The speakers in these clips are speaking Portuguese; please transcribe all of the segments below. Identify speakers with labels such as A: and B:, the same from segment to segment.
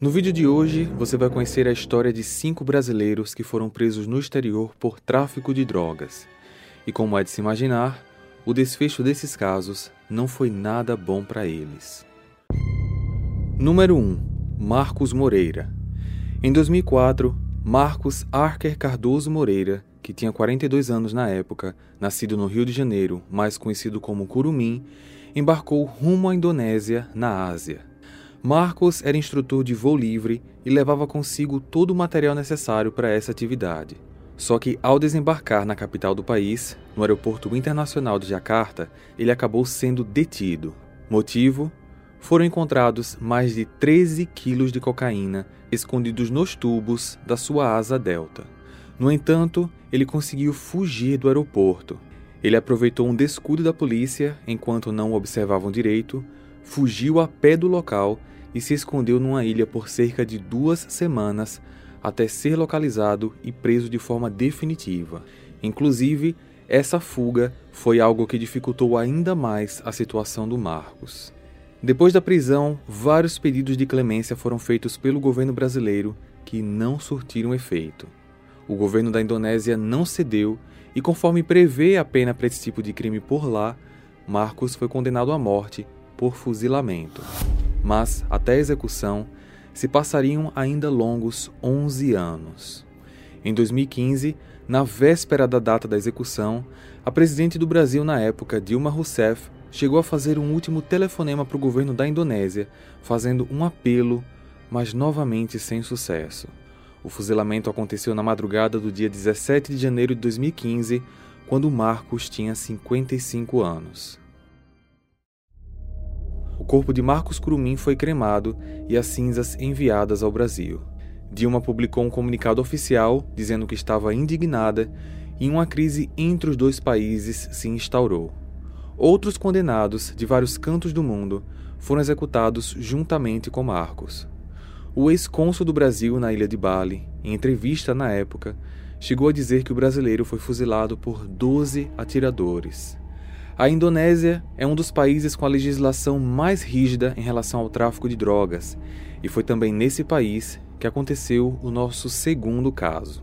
A: No vídeo de hoje, você vai conhecer a história de cinco brasileiros que foram presos no exterior por tráfico de drogas. E como é de se imaginar, o desfecho desses casos não foi nada bom para eles. Número 1. Marcos Moreira. Em 2004, Marcos Arker Cardoso Moreira, que tinha 42 anos na época, nascido no Rio de Janeiro, mais conhecido como Curumim, embarcou rumo à Indonésia, na Ásia. Marcos era instrutor de voo livre e levava consigo todo o material necessário para essa atividade. Só que, ao desembarcar na capital do país, no Aeroporto Internacional de Jakarta, ele acabou sendo detido. Motivo? Foram encontrados mais de 13 quilos de cocaína escondidos nos tubos da sua asa delta. No entanto, ele conseguiu fugir do aeroporto. Ele aproveitou um descuido da polícia enquanto não observavam direito, fugiu a pé do local e se escondeu numa ilha por cerca de duas semanas até ser localizado e preso de forma definitiva. Inclusive, essa fuga foi algo que dificultou ainda mais a situação do Marcos. Depois da prisão, vários pedidos de clemência foram feitos pelo governo brasileiro que não surtiram efeito. O governo da Indonésia não cedeu e, conforme prevê a pena para esse tipo de crime por lá, Marcos foi condenado à morte por fuzilamento mas até a execução se passariam ainda longos 11 anos. Em 2015, na véspera da data da execução, a presidente do Brasil na época, Dilma Rousseff, chegou a fazer um último telefonema para o governo da Indonésia, fazendo um apelo, mas novamente sem sucesso. O fuzilamento aconteceu na madrugada do dia 17 de janeiro de 2015, quando Marcos tinha 55 anos. Corpo de Marcos Curumim foi cremado e as cinzas enviadas ao Brasil. Dilma publicou um comunicado oficial dizendo que estava indignada e uma crise entre os dois países se instaurou. Outros condenados de vários cantos do mundo foram executados juntamente com Marcos. O ex-cônsul do Brasil na ilha de Bali, em entrevista na época, chegou a dizer que o brasileiro foi fuzilado por 12 atiradores. A Indonésia é um dos países com a legislação mais rígida em relação ao tráfico de drogas, e foi também nesse país que aconteceu o nosso segundo caso.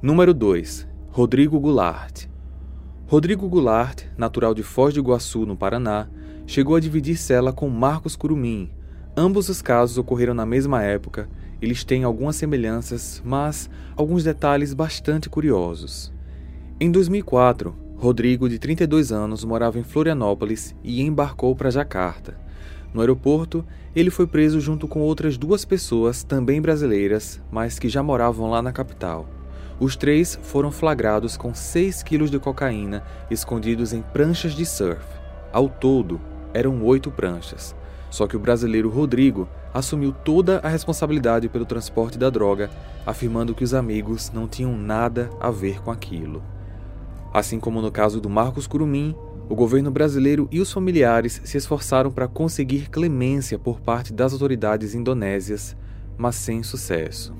A: Número 2. Rodrigo Goulart. Rodrigo Goulart, natural de Foz do Iguaçu, no Paraná, chegou a dividir cela com Marcos Curumim. Ambos os casos ocorreram na mesma época, eles têm algumas semelhanças, mas alguns detalhes bastante curiosos. Em 2004, Rodrigo, de 32 anos, morava em Florianópolis e embarcou para Jacarta. No aeroporto, ele foi preso junto com outras duas pessoas, também brasileiras, mas que já moravam lá na capital. Os três foram flagrados com 6 quilos de cocaína escondidos em pranchas de surf. Ao todo, eram oito pranchas. Só que o brasileiro Rodrigo assumiu toda a responsabilidade pelo transporte da droga, afirmando que os amigos não tinham nada a ver com aquilo. Assim como no caso do Marcos Curumim, o governo brasileiro e os familiares se esforçaram para conseguir clemência por parte das autoridades indonésias, mas sem sucesso.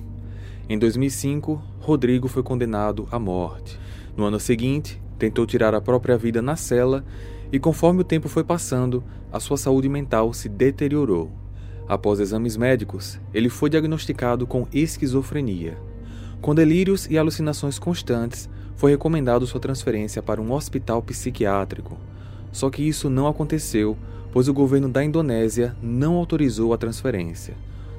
A: Em 2005, Rodrigo foi condenado à morte. No ano seguinte, tentou tirar a própria vida na cela e, conforme o tempo foi passando, a sua saúde mental se deteriorou. Após exames médicos, ele foi diagnosticado com esquizofrenia. Com delírios e alucinações constantes, foi recomendado sua transferência para um hospital psiquiátrico. Só que isso não aconteceu, pois o governo da Indonésia não autorizou a transferência.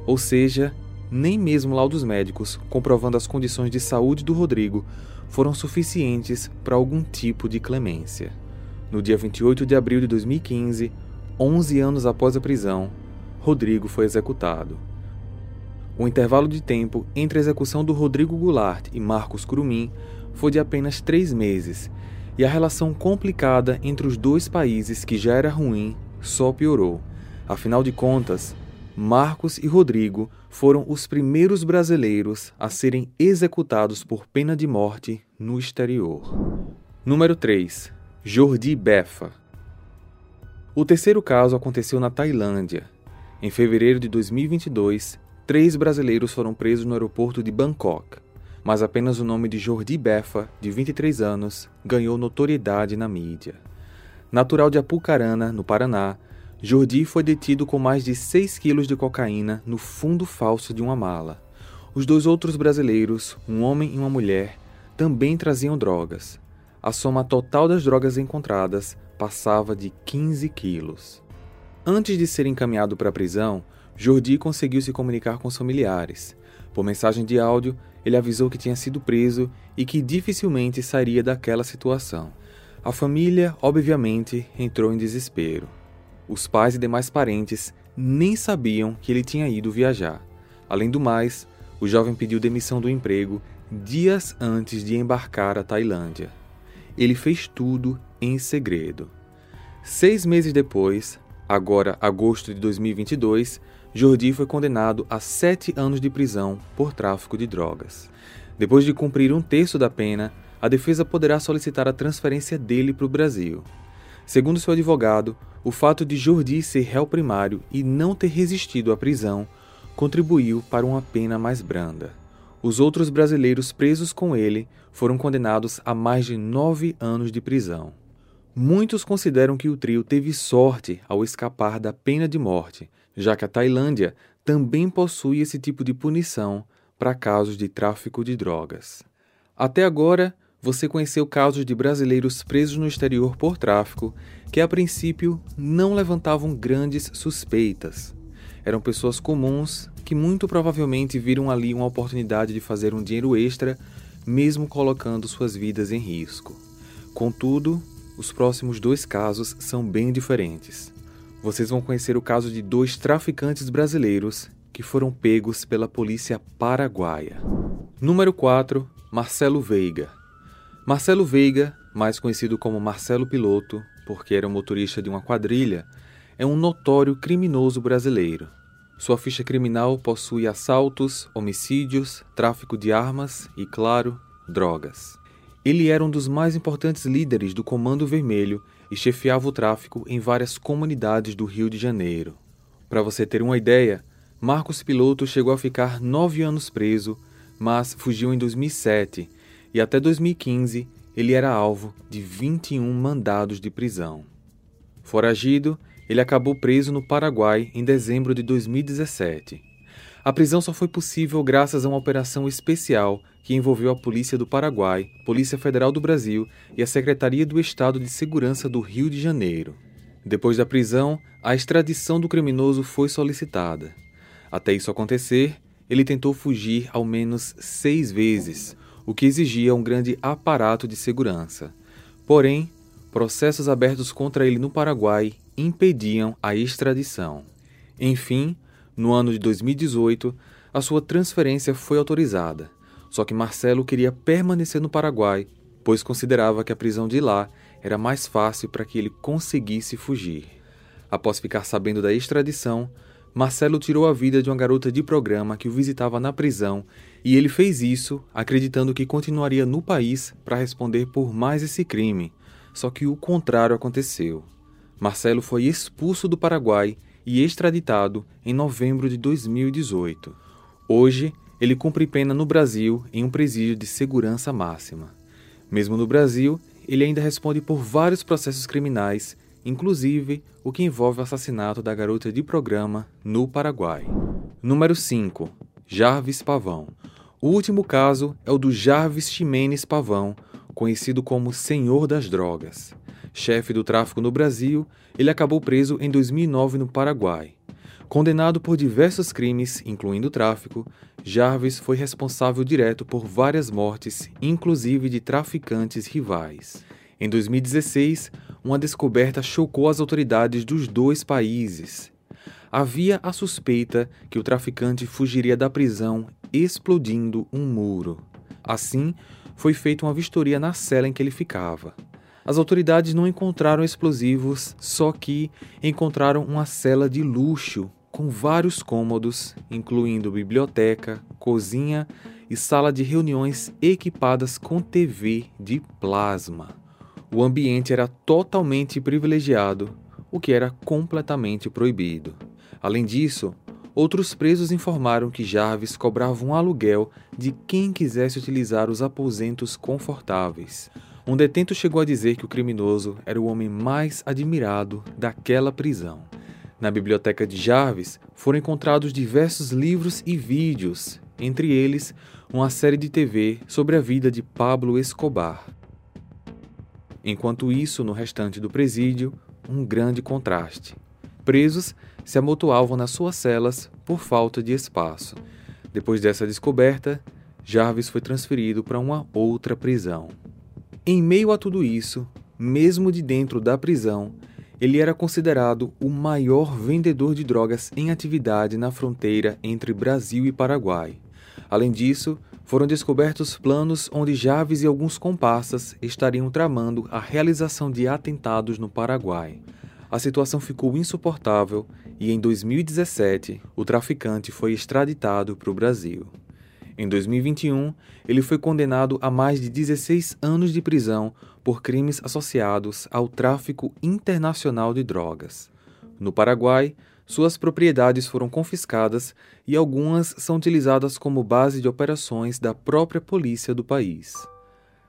A: Ou seja, nem mesmo laudos médicos comprovando as condições de saúde do Rodrigo foram suficientes para algum tipo de clemência. No dia 28 de abril de 2015, 11 anos após a prisão, Rodrigo foi executado. O intervalo de tempo entre a execução do Rodrigo Goulart e Marcos Curumim foi de apenas três meses, e a relação complicada entre os dois países, que já era ruim, só piorou. Afinal de contas, Marcos e Rodrigo foram os primeiros brasileiros a serem executados por pena de morte no exterior. Número 3. Jordi Befa. O terceiro caso aconteceu na Tailândia. Em fevereiro de 2022, três brasileiros foram presos no aeroporto de Bangkok mas apenas o nome de Jordi Befa, de 23 anos, ganhou notoriedade na mídia. Natural de Apucarana, no Paraná, Jordi foi detido com mais de 6 quilos de cocaína no fundo falso de uma mala. Os dois outros brasileiros, um homem e uma mulher, também traziam drogas. A soma total das drogas encontradas passava de 15 quilos. Antes de ser encaminhado para a prisão, Jordi conseguiu se comunicar com os familiares. Por mensagem de áudio, ele avisou que tinha sido preso e que dificilmente sairia daquela situação. A família, obviamente, entrou em desespero. Os pais e demais parentes nem sabiam que ele tinha ido viajar. Além do mais, o jovem pediu demissão do emprego dias antes de embarcar à Tailândia. Ele fez tudo em segredo. Seis meses depois, agora agosto de 2022, Jordi foi condenado a sete anos de prisão por tráfico de drogas. Depois de cumprir um terço da pena, a defesa poderá solicitar a transferência dele para o Brasil. Segundo seu advogado, o fato de Jordi ser réu primário e não ter resistido à prisão contribuiu para uma pena mais branda. Os outros brasileiros presos com ele foram condenados a mais de nove anos de prisão. Muitos consideram que o trio teve sorte ao escapar da pena de morte, já que a Tailândia também possui esse tipo de punição para casos de tráfico de drogas. Até agora, você conheceu casos de brasileiros presos no exterior por tráfico que, a princípio, não levantavam grandes suspeitas. Eram pessoas comuns que muito provavelmente viram ali uma oportunidade de fazer um dinheiro extra, mesmo colocando suas vidas em risco. Contudo, os próximos dois casos são bem diferentes. Vocês vão conhecer o caso de dois traficantes brasileiros que foram pegos pela polícia paraguaia. Número 4, Marcelo Veiga. Marcelo Veiga, mais conhecido como Marcelo Piloto, porque era motorista de uma quadrilha, é um notório criminoso brasileiro. Sua ficha criminal possui assaltos, homicídios, tráfico de armas e, claro, drogas. Ele era um dos mais importantes líderes do Comando Vermelho e chefiava o tráfico em várias comunidades do Rio de Janeiro. Para você ter uma ideia, Marcos Piloto chegou a ficar nove anos preso, mas fugiu em 2007 e até 2015 ele era alvo de 21 mandados de prisão. Foragido, ele acabou preso no Paraguai em dezembro de 2017. A prisão só foi possível graças a uma operação especial que envolveu a Polícia do Paraguai, Polícia Federal do Brasil e a Secretaria do Estado de Segurança do Rio de Janeiro. Depois da prisão, a extradição do criminoso foi solicitada. Até isso acontecer, ele tentou fugir ao menos seis vezes, o que exigia um grande aparato de segurança. Porém, processos abertos contra ele no Paraguai impediam a extradição. Enfim, no ano de 2018, a sua transferência foi autorizada. Só que Marcelo queria permanecer no Paraguai, pois considerava que a prisão de lá era mais fácil para que ele conseguisse fugir. Após ficar sabendo da extradição, Marcelo tirou a vida de uma garota de programa que o visitava na prisão e ele fez isso acreditando que continuaria no país para responder por mais esse crime. Só que o contrário aconteceu. Marcelo foi expulso do Paraguai e extraditado em novembro de 2018. Hoje, ele cumpre pena no Brasil em um presídio de segurança máxima. Mesmo no Brasil, ele ainda responde por vários processos criminais, inclusive o que envolve o assassinato da garota de programa no Paraguai. Número 5. Jarvis Pavão. O último caso é o do Jarvis Ximenes Pavão, conhecido como Senhor das Drogas. Chefe do tráfico no Brasil, ele acabou preso em 2009 no Paraguai. Condenado por diversos crimes, incluindo tráfico, Jarvis foi responsável direto por várias mortes, inclusive de traficantes rivais. Em 2016, uma descoberta chocou as autoridades dos dois países. Havia a suspeita que o traficante fugiria da prisão explodindo um muro. Assim, foi feita uma vistoria na cela em que ele ficava. As autoridades não encontraram explosivos, só que encontraram uma cela de luxo com vários cômodos, incluindo biblioteca, cozinha e sala de reuniões equipadas com TV de plasma. O ambiente era totalmente privilegiado, o que era completamente proibido. Além disso, outros presos informaram que Jarvis cobrava um aluguel de quem quisesse utilizar os aposentos confortáveis. Um detento chegou a dizer que o criminoso era o homem mais admirado daquela prisão. Na biblioteca de Jarvis foram encontrados diversos livros e vídeos, entre eles uma série de TV sobre a vida de Pablo Escobar. Enquanto isso, no restante do presídio, um grande contraste. Presos se amontoavam nas suas celas por falta de espaço. Depois dessa descoberta, Jarvis foi transferido para uma outra prisão. Em meio a tudo isso, mesmo de dentro da prisão, ele era considerado o maior vendedor de drogas em atividade na fronteira entre Brasil e Paraguai. Além disso, foram descobertos planos onde Javes e alguns comparsas estariam tramando a realização de atentados no Paraguai. A situação ficou insuportável e, em 2017, o traficante foi extraditado para o Brasil. Em 2021, ele foi condenado a mais de 16 anos de prisão por crimes associados ao tráfico internacional de drogas. No Paraguai, suas propriedades foram confiscadas e algumas são utilizadas como base de operações da própria polícia do país.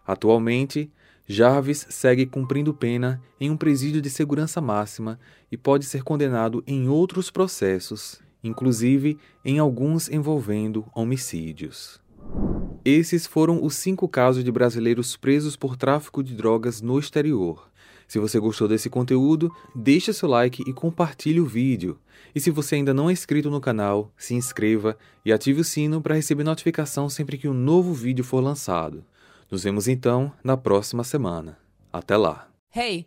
A: Atualmente, Jarvis segue cumprindo pena em um presídio de segurança máxima e pode ser condenado em outros processos, inclusive em alguns envolvendo homicídios. Esses foram os cinco casos de brasileiros presos por tráfico de drogas no exterior. Se você gostou desse conteúdo, deixe seu like e compartilhe o vídeo. E se você ainda não é inscrito no canal, se inscreva e ative o sino para receber notificação sempre que um novo vídeo for lançado. Nos vemos então na próxima semana. Até lá!
B: Hey!